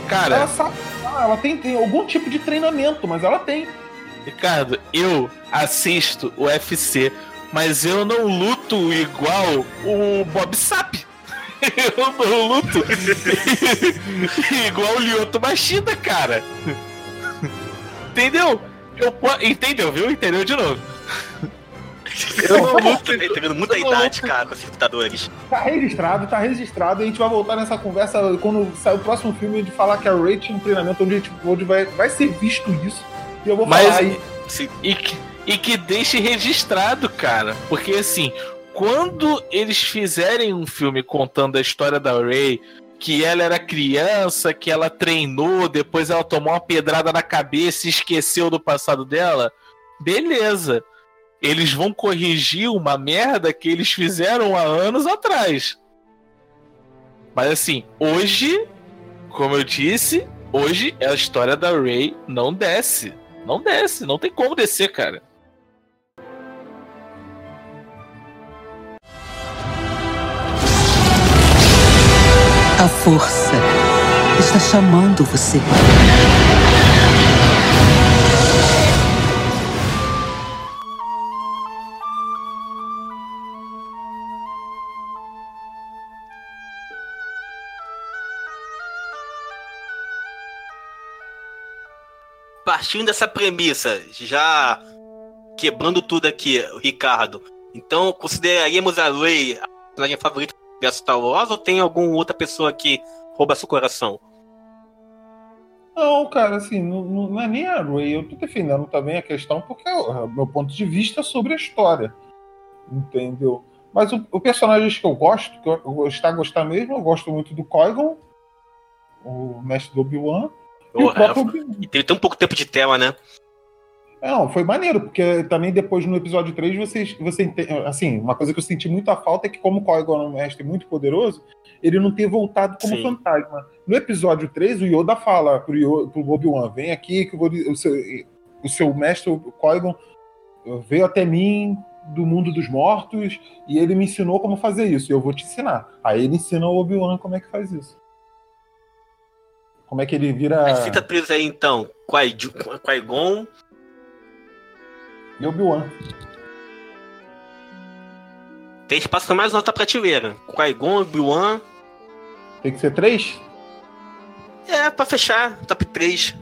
Cara, Ela sabe. ah, Ela tem, tem algum tipo de treinamento, mas ela tem. Ricardo, eu assisto o UFC, mas eu não luto igual o Bob Sapp. Eu não luto igual o Lyoto Machida, cara. Entendeu? Eu, entendeu, viu? Entendeu de novo. Eu não luto. Tá entregando muita idade, cara, com esses lutadores. Tá registrado, tá registrado. E a gente vai voltar nessa conversa quando sair o próximo filme de falar que a Ray tinha um treinamento onde, a gente- onde vai, vai ser visto isso. E eu vou Mas- falar aí. Se- E que, e que deixe registrado, cara. Porque assim, quando eles fizerem um filme contando a história da Ray, que ela era criança, que ela treinou, depois ela tomou uma pedrada na cabeça e esqueceu do passado dela, beleza. Eles vão corrigir uma merda que eles fizeram há anos atrás. Mas assim, hoje, como eu disse, hoje a história da Ray não desce. Não desce, não tem como descer, cara. A força está chamando você. partindo dessa premissa, já quebrando tudo aqui, Ricardo, então consideraríamos a Rey a personagem favorita do Star Wars ou tem alguma outra pessoa que rouba seu coração? Não, cara, assim, não, não é nem a Ray. Eu tô defendendo também a questão porque é o meu ponto de vista sobre a história. Entendeu? Mas o, o personagem que eu gosto, que eu gostar, gostar mesmo, eu gosto muito do Qui-Gon, o mestre do Obi-Wan. E o Porra, próprio Obi-Wan. e teve tão pouco tempo de tela, né? Não, foi maneiro, porque também depois no episódio 3 vocês, você assim, uma coisa que eu senti muita falta é que como o Qui-Gon é um mestre muito poderoso, ele não ter voltado como Sim. fantasma. No episódio 3, o Yoda fala pro, Yo- pro Obi-Wan, vem aqui que vou, o, seu, o seu mestre, o Qui-Gon, veio até mim do mundo dos mortos e ele me ensinou como fazer isso, e eu vou te ensinar. Aí ele ensina o Obi-Wan como é que faz isso. Como é que ele vira A fita presa aí então, Qui- Qui-Gon, e Obi-Wan. tem espaço pra mais uma outra prateleira. Qui-Gon, Obi-Wan, Tem que ser três? é, pra fechar, top 3.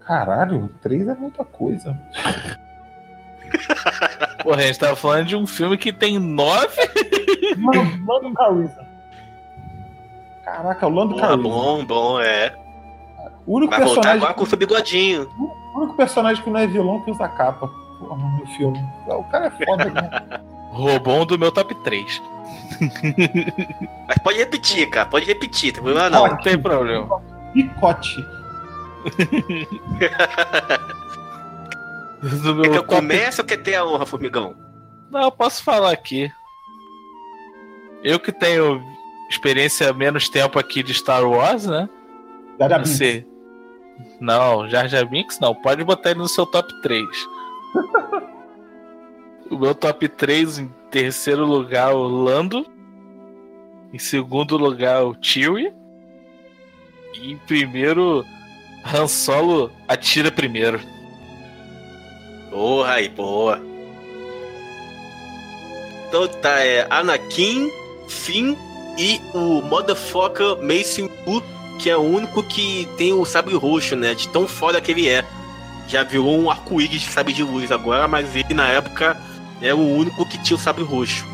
Caralho, três é muita coisa. Porra, a gente tava falando de um filme que tem nove. Mano, Lando Calrissian. Caraca, o Lando Calrissian. bom, bom, é. O único Vai voltar personagem, agora com o seu bigodinho. O único personagem que não é vilão que usa capa. Porra, no filme. O cara é foda, né? Roubou um do meu top 3. Mas pode repetir, cara, pode repetir, tem problema não. Não tem problema. Picote. Do meu Quer que eu top- comece ou quer ter a honra, formigão? Não, eu posso falar aqui. Eu que tenho experiência menos tempo aqui de Star Wars, né? Dada Não Jar Jar Binks não. Pode botar ele no seu top 3. o meu top 3, em terceiro lugar, o Lando. Em segundo lugar, o Chewie. E em primeiro, Han Solo atira primeiro. Porra aí, boa. Então tá, é Anakin, Finn e o motherfucker Mace Windu, que é o único que tem o sabre roxo, né? De tão foda que ele é. Já virou um arco-íris de sabre de luz agora, mas ele na época é o único que tinha o sabre roxo.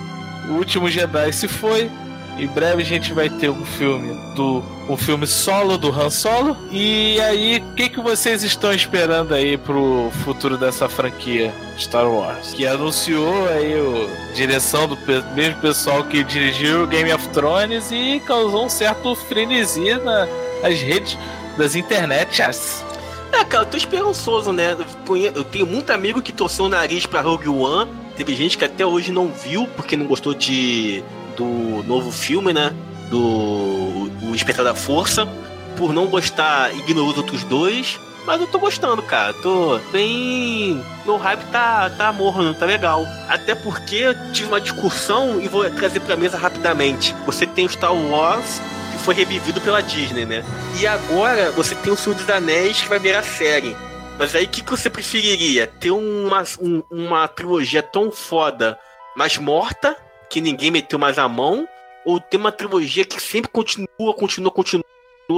O último Jedi se foi. Em breve a gente vai ter um filme do um filme solo do Han Solo. E aí, o que, que vocês estão esperando aí pro futuro dessa franquia Star Wars? Que anunciou aí a direção do mesmo pessoal que dirigiu Game of Thrones e causou um certo frenesi na- nas redes das internets. É, cara, eu tô esperançoso, né? Eu tenho muito amigo que torceu o nariz pra Rogue One. Teve gente que até hoje não viu porque não gostou de do novo filme, né? Do O Despertar da Força. Por não gostar, ignorou os outros dois. Mas eu tô gostando, cara. Tô bem. Meu hype tá, tá morno, tá legal. Até porque tive uma discussão e vou trazer pra mesa rapidamente. Você tem o Star Wars, que foi revivido pela Disney, né? E agora você tem o Senhor dos Anéis que vai virar série. Mas aí o que, que você preferiria? Ter uma, um- uma trilogia tão foda, mas morta, que ninguém meteu mais a mão? Ou ter uma trilogia que sempre continua, continua, continua,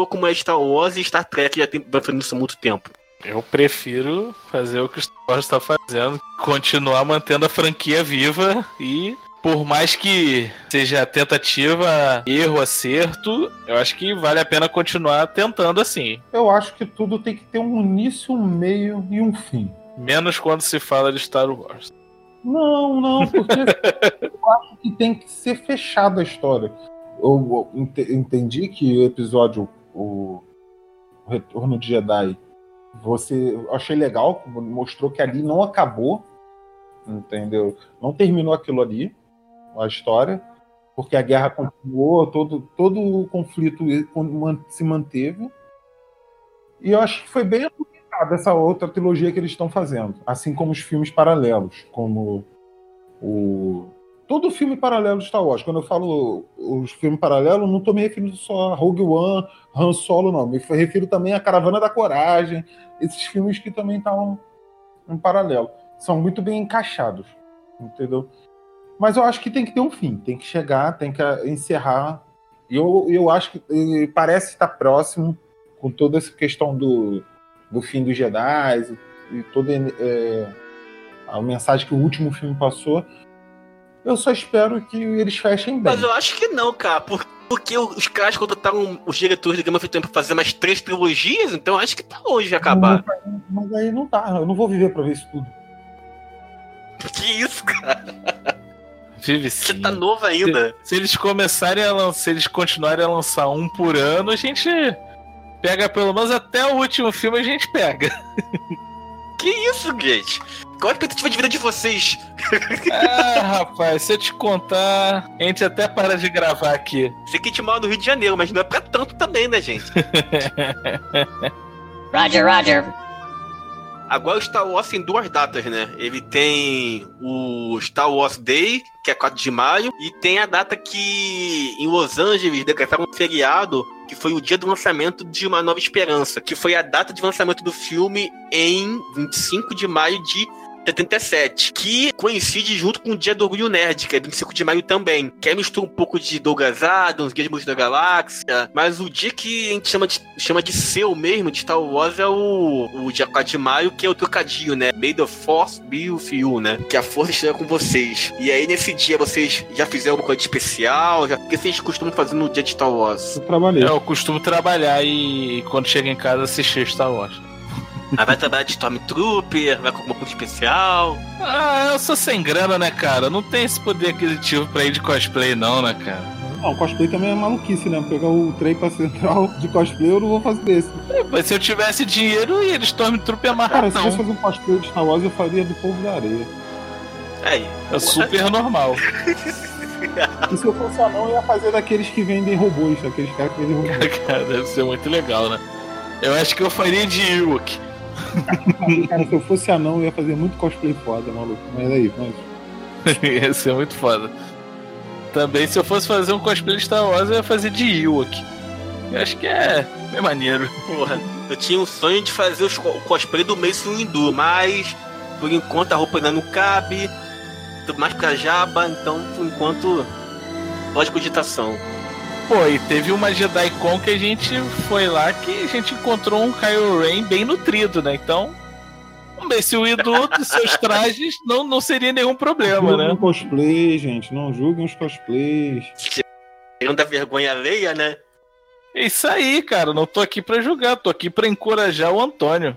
como é Star Wars e Star Trek já tem, vai fazendo isso há muito tempo? Eu prefiro fazer o que o Star Wars está fazendo, continuar mantendo a franquia viva e por mais que seja tentativa, erro, acerto, eu acho que vale a pena continuar tentando assim. Eu acho que tudo tem que ter um início, um meio e um fim. Menos quando se fala de Star Wars. Não, não, porque eu acho que tem que ser fechada a história. Eu, eu ente- entendi que o episódio, o Retorno de Jedi, você eu achei legal, mostrou que ali não acabou, entendeu? Não terminou aquilo ali, a história, porque a guerra continuou, todo, todo o conflito se manteve. E eu acho que foi bem aproveitada essa outra trilogia que eles estão fazendo, assim como os filmes paralelos, como o todo filme paralelo de Star Wars. Quando eu falo os filmes paralelos, não estou me referindo só a Rogue One, Han Solo, não. Me refiro também a Caravana da Coragem, esses filmes que também estavam em paralelo. São muito bem encaixados, entendeu? Mas eu acho que tem que ter um fim, tem que chegar, tem que encerrar. Eu, eu acho que parece estar próximo com toda essa questão do, do fim dos Jedi e, e toda eh, a mensagem que o último filme passou. Eu só espero que eles fechem bem. Mas eu acho que não, cara, porque Porque os caras contrataram os diretores de Game of Thrones pra fazer mais três trilogias, então acho que tá longe de acabar. Mas aí não tá, eu não vou viver pra ver isso tudo. Que isso, cara? Vive Você sim. tá novo ainda. Se, se eles começarem a lançar, se eles continuarem a lançar um por ano, a gente pega pelo menos até o último filme a gente pega. Que isso, gente? Qual a expectativa de vida de vocês? Ah, rapaz, se eu te contar, a gente até para de gravar aqui. Sei que a gente mora no Rio de Janeiro, mas não é pra tanto também, né, gente? Roger, Roger. Agora o Star Wars tem duas datas, né? Ele tem o Star Wars Day, que é 4 de maio, e tem a data que em Los Angeles decretaram um feriado, que foi o dia do lançamento de Uma Nova Esperança, que foi a data de lançamento do filme em 25 de maio de 77, que coincide junto com o Dia do Orgulho Nerd, que é 25 de maio também. Que aí mistura um pouco de Douglas Adams, Guia de Música da Galáxia, mas o dia que a gente chama de, chama de seu mesmo, de Star Wars, é o, o dia 4 de maio, que é o trocadilho, né? May the Force be with you, né? Que a força esteja com vocês. E aí nesse dia vocês já fizeram alguma coisa de especial? Já... O que vocês costumam fazer no dia de Star Wars? Eu trabalhei. É, eu costumo trabalhar e quando chego em casa assistir Star Wars. Ah, vai trabalhar de Stormtrooper, vai com alguma coisa especial? Ah, eu sou sem grana, né, cara? Não tem esse poder aquisitivo pra ir de cosplay, não, né, cara? Não, cosplay também é maluquice, né? Pegar o trem pra central de cosplay, eu não vou fazer desse. Mas se eu tivesse dinheiro, eu ia de Stormtrooper Cara, se amarradão. fosse fazer um cosplay de Star Wars, eu faria do povo da areia. Aí. É super normal. E se eu fosse anão, eu ia fazer daqueles que vendem robôs, aqueles caras que vendem robôs. cara, deve ser muito legal, né? Eu acho que eu faria de Ewok. Cara, se eu fosse anão, eu ia fazer muito cosplay foda, maluco. Mas aí, mas. ia ser muito foda. Também, se eu fosse fazer um cosplay de Star Wars, eu ia fazer de Ewok. Eu acho que é bem maneiro. Porra, eu tinha um sonho de fazer os o cosplay do Mace Windu, mas por enquanto a roupa ainda não cabe, tô mais pra jaba, então por enquanto pode cogitação. Pô, e teve uma JediCon que a gente foi lá que a gente encontrou um Kylo Ren bem nutrido, né? Então, vamos ver se o Idu dos seus trajes não, não seria nenhum problema, Julguem né? o cosplay, gente. Não julguem os cosplays. Tirando da vergonha alheia, né? É isso aí, cara. Não tô aqui pra julgar, tô aqui pra encorajar o Antônio.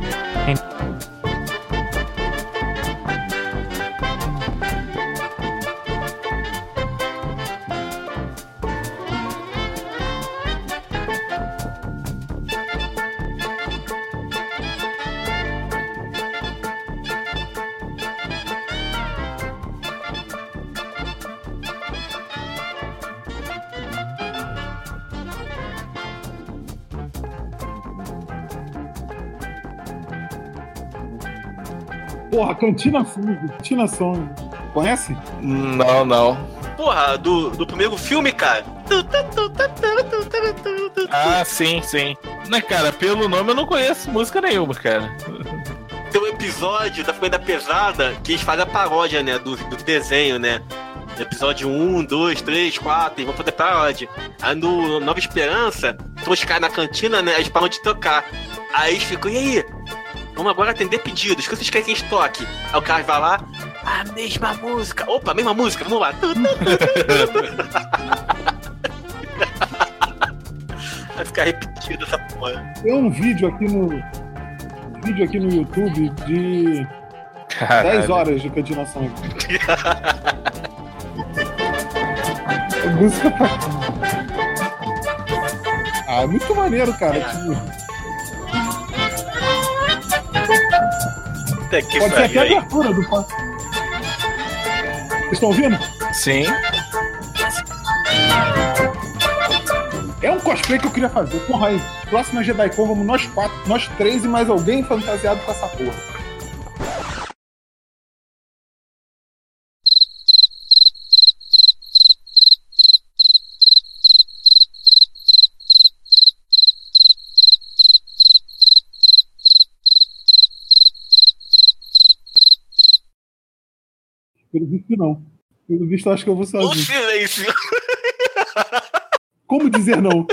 Cantina Fogo, Cantina Song. Conhece? Não, não. Porra, do, do primeiro filme, cara. Ah, sim, sim. Né, cara, pelo nome eu não conheço música nenhuma, cara. Tem um episódio da Família Pesada que eles fazem a paródia, né? Do, do desenho, né? Episódio 1, 2, 3, 4, e vão fazer paródia. Aí no Nova Esperança, todos caem na cantina, né? Eles param de tocar. Aí eles ficam, e aí? Vamos agora atender pedidos. O que vocês querem que a gente toque? Aí o cara vai lá, a mesma música. Opa, a mesma música, vamos lá. Vai ficar repetido essa porra. Tem um vídeo aqui no. um vídeo aqui no YouTube de 10 horas de. É música pra. Ah, é muito maneiro, cara. Tipo, Puta que pode ser até a abertura do. Vocês estão ouvindo? Sim. É um cosplay que eu queria fazer. Porra, aí, próxima JediCon, vamos nós quatro, nós três e mais alguém fantasiado com essa porra. Pelo visto, não. Pelo visto, acho que eu vou O sozinho. silêncio. Como dizer não?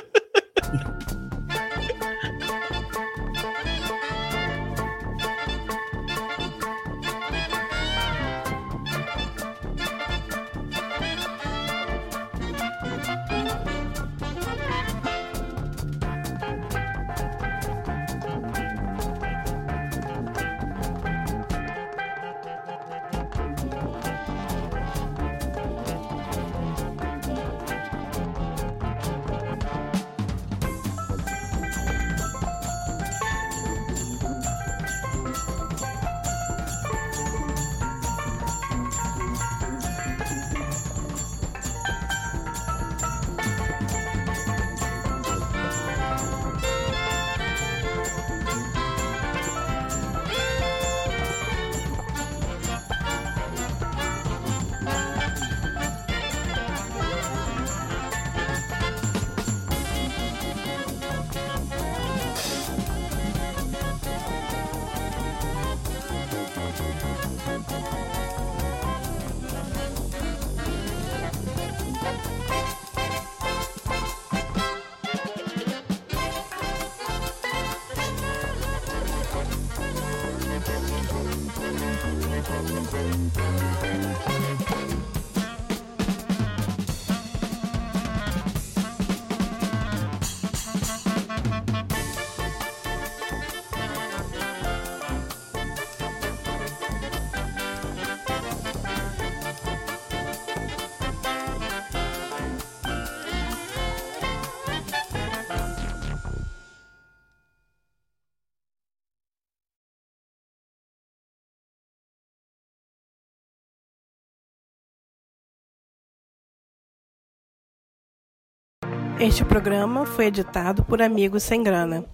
Este programa foi editado por Amigos Sem Grana.